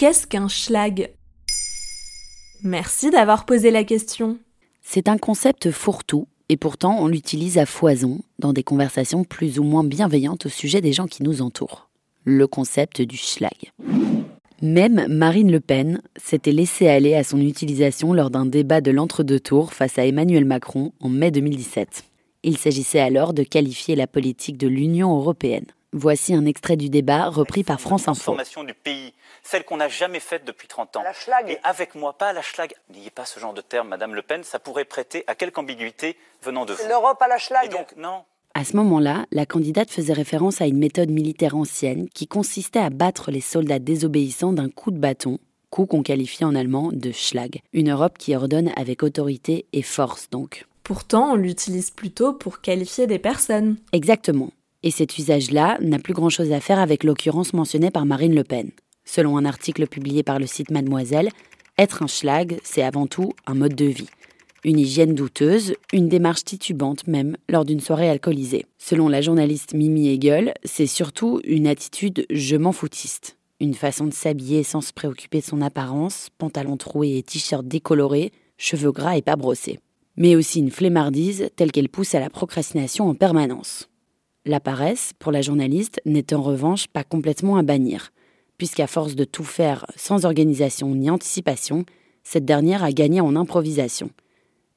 Qu'est-ce qu'un schlag? Merci d'avoir posé la question. C'est un concept fourre-tout et pourtant on l'utilise à foison dans des conversations plus ou moins bienveillantes au sujet des gens qui nous entourent. Le concept du schlag. Même Marine Le Pen s'était laissée aller à son utilisation lors d'un débat de l'entre-deux tours face à Emmanuel Macron en mai 2017. Il s'agissait alors de qualifier la politique de l'Union européenne. Voici un extrait du débat repris par France Info. du pays, celle qu'on n'a jamais faite depuis 30 ans. Et avec moi, pas à la schlag. N'ayez pas ce genre de terme, Madame Le Pen, ça pourrait prêter à quelque ambiguïté venant de vous. L'Europe à la schlag. Et donc, non. À ce moment-là, la candidate faisait référence à une méthode militaire ancienne qui consistait à battre les soldats désobéissants d'un coup de bâton, coup qu'on qualifie en allemand de Schlag. Une Europe qui ordonne avec autorité et force donc. Pourtant, on l'utilise plutôt pour qualifier des personnes. Exactement. Et cet usage-là n'a plus grand-chose à faire avec l'occurrence mentionnée par Marine Le Pen. Selon un article publié par le site Mademoiselle, être un schlag, c'est avant tout un mode de vie. Une hygiène douteuse, une démarche titubante même lors d'une soirée alcoolisée. Selon la journaliste Mimi Hegel, c'est surtout une attitude je m'en foutiste. Une façon de s'habiller sans se préoccuper de son apparence, pantalon troué et t-shirt décoloré, cheveux gras et pas brossés. Mais aussi une flemmardise telle qu'elle pousse à la procrastination en permanence. La paresse, pour la journaliste, n'est en revanche pas complètement à bannir, puisqu'à force de tout faire sans organisation ni anticipation, cette dernière a gagné en improvisation.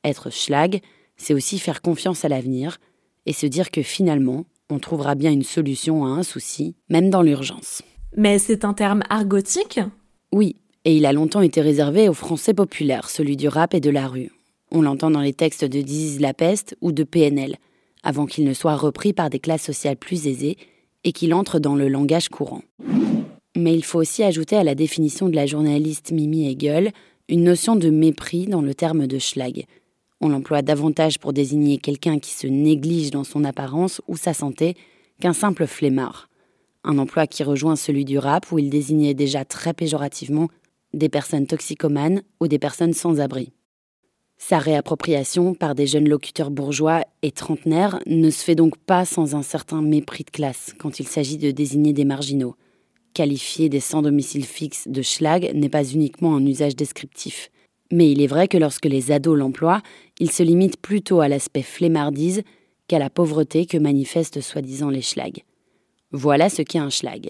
Être schlag, c'est aussi faire confiance à l'avenir et se dire que finalement, on trouvera bien une solution à un souci, même dans l'urgence. Mais c'est un terme argotique? Oui, et il a longtemps été réservé aux Français populaires, celui du rap et de la rue. On l'entend dans les textes de Diziz La Peste ou de PNL, avant qu'il ne soit repris par des classes sociales plus aisées et qu'il entre dans le langage courant. Mais il faut aussi ajouter à la définition de la journaliste Mimi Hegel une notion de mépris dans le terme de schlag. On l'emploie davantage pour désigner quelqu'un qui se néglige dans son apparence ou sa santé qu'un simple flemmard. Un emploi qui rejoint celui du rap où il désignait déjà très péjorativement des personnes toxicomanes ou des personnes sans abri. Sa réappropriation par des jeunes locuteurs bourgeois et trentenaires ne se fait donc pas sans un certain mépris de classe quand il s'agit de désigner des marginaux. Qualifier des sans domicile fixe de schlag n'est pas uniquement un usage descriptif. Mais il est vrai que lorsque les ados l'emploient, ils se limitent plutôt à l'aspect flemmardise qu'à la pauvreté que manifestent soi-disant les schlags. Voilà ce qu'est un schlag.